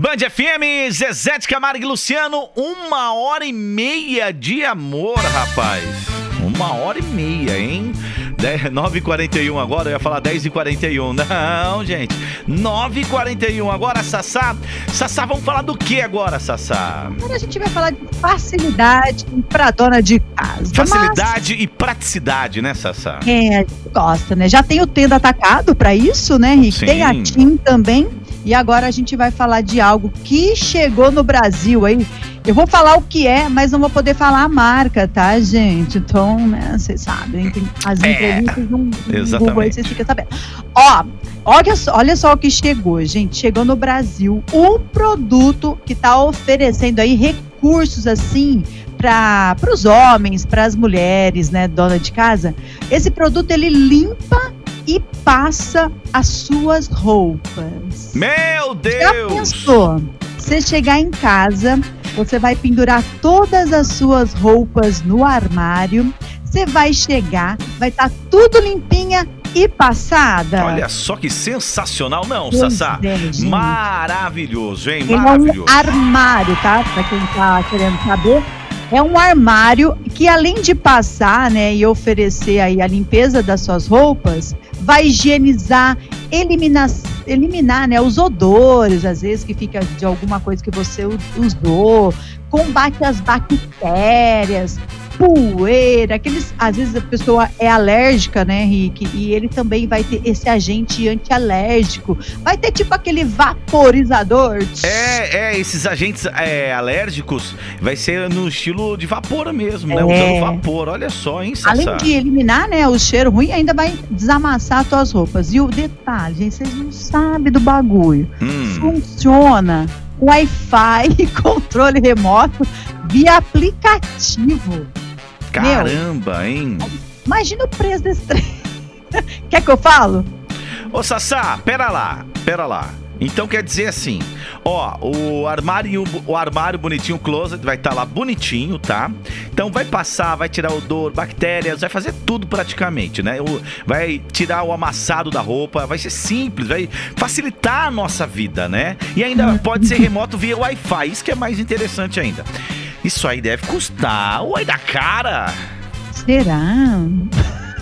Band FM, Zezé de Camargo e Luciano, uma hora e meia de amor, rapaz. Uma hora e meia, hein? 9h41 agora, eu ia falar 10h41. Não, gente. 9h41 agora, Sassá. Sassá, vamos falar do que agora, Sassá? Agora a gente vai falar de facilidade para dona de casa. Facilidade Mas... e praticidade, né, Sassá? É, a gente gosta, né? Já tem o Tenda Atacado para isso, né, Rick? Sim. Tem a TIM também. E agora a gente vai falar de algo que chegou no Brasil, hein? Eu vou falar o que é, mas não vou poder falar a marca, tá, gente? Então, né, vocês sabem, as é, entrevistas no Google aí, vocês ficam sabendo. Ó, olha só, olha só o que chegou, gente. Chegou no Brasil um produto que está oferecendo aí recursos assim para os homens, para as mulheres, né, dona de casa. Esse produto ele limpa e passa as suas roupas. Meu Deus! Já pensou? Você chegar em casa, você vai pendurar todas as suas roupas no armário. Você vai chegar, vai estar tá tudo limpinha e passada. Olha só que sensacional, não, pois Sassá? É, Maravilhoso, hein? Maravilhoso. É um armário, tá? Pra quem tá querendo saber. É um armário que além de passar, né, e oferecer aí a limpeza das suas roupas, vai higienizar, eliminar, eliminar né, os odores, às vezes, que fica de alguma coisa que você usou, combate as bactérias, poeira, aqueles. Às vezes a pessoa é alérgica, né, Rick? E ele também vai ter esse agente antialérgico. Vai ter tipo aquele vaporizador. É, é, esses agentes é, alérgicos vai ser no estilo de vapor mesmo, né? É. Usando vapor. Olha só, hein, Sassá? Além de eliminar, né, o cheiro ruim, ainda vai desamassar as tuas roupas. E o detalhe, gente, vocês não sabem do bagulho. Hum. Funciona Wi-Fi, controle remoto via aplicativo. Caramba, Meu, hein? Imagina o preço desse trem. Quer que eu falo? Ô, Sassá, pera lá, pera lá. Então quer dizer assim, ó, o armário, o armário bonitinho, o closet vai estar tá lá bonitinho, tá? Então vai passar, vai tirar odor, bactérias, vai fazer tudo praticamente, né? Vai tirar o amassado da roupa, vai ser simples, vai facilitar a nossa vida, né? E ainda pode ser remoto via Wi-Fi, isso que é mais interessante ainda. Isso aí deve custar. Uai, da cara! Será?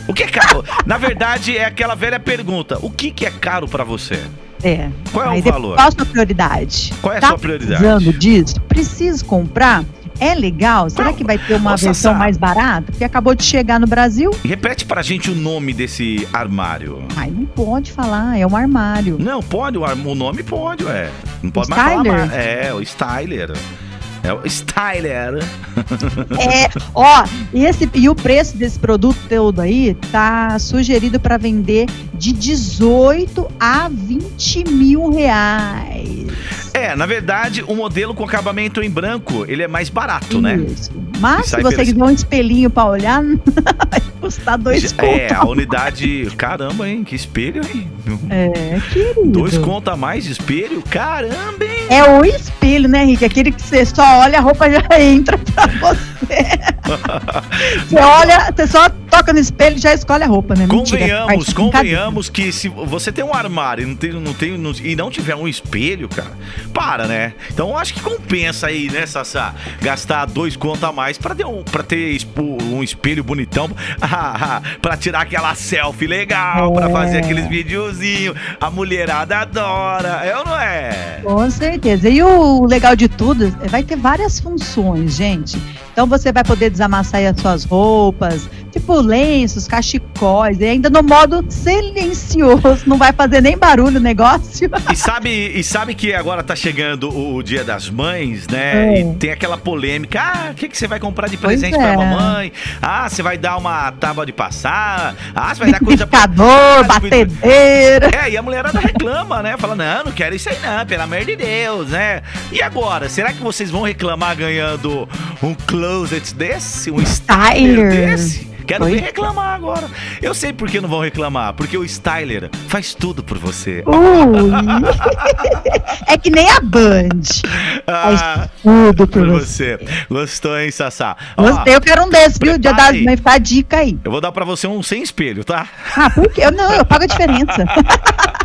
O que é caro? Na verdade, é aquela velha pergunta: o que, que é caro para você? É. Qual é o valor? Qual a sua prioridade? Qual é a tá sua prioridade? Precisando disso? Preciso comprar? É legal? Será que vai ter uma Nossa, versão mais barata? Porque acabou de chegar no Brasil. Repete pra gente o nome desse armário. Ai, não pode falar, é um armário. Não, pode, o, o nome pode, ué. Não pode mais falar. É, o Styler. É o Styler. É, ó, esse, e o preço desse produto todo aí tá sugerido para vender de 18 a 20 mil reais. É, na verdade, o modelo com acabamento em branco, ele é mais barato, né? Isso. né? Mas se você quiser um espelhinho para olhar, vai custar dois contos. É, a unidade. Caramba, hein? Que espelho, hein? É, querido. Dois contos a mais de espelho? Caramba, hein? É o espelho, né, Rick? Aquele que você só olha, a roupa já entra pra você. Você olha, você só toca no espelho e já escolhe a roupa, né? Convenhamos, Mentira, convenhamos que se você tem um armário e não tem, não tem, não, e não tiver um espelho, cara, para, né? Então acho que compensa aí, né, Sassá? Gastar dois contos a mais pra ter um, pra ter um espelho bonitão, pra tirar aquela selfie legal, é. pra fazer aqueles videozinhos. A mulherada adora, é ou não é? Com certeza. E o legal de tudo, vai ter várias funções, gente. Então você vai poder desamassar as suas roupas, tipo lenços, cachecóis, e ainda no modo silencioso, não vai fazer nem barulho o negócio. E sabe, e sabe que agora tá chegando o Dia das Mães, né? É. E tem aquela polêmica: ah, o que, que você vai comprar de presente é. pra mamãe? Ah, você vai dar uma tábua de passar? Ah, você vai dar coisa pra. Ah, batedeira. É, e a mulherada reclama, né? Fala: não, não quero isso aí não, pelo amor de Deus, né? E agora, será que vocês vão reclamar ganhando um closet desse? Um styler desse? Quero Oi? ver reclamar agora. Eu sei por que não vão reclamar. Porque o Styler faz tudo por você. é que nem a Band. Ah, faz tudo por, por você. você. Gostou, hein, Sassá? Gostei, eu quero um desses, viu? Dia das mães, fica a dica aí. Eu vou dar pra você um sem espelho, tá? Ah, por quê? Não, eu pago a diferença.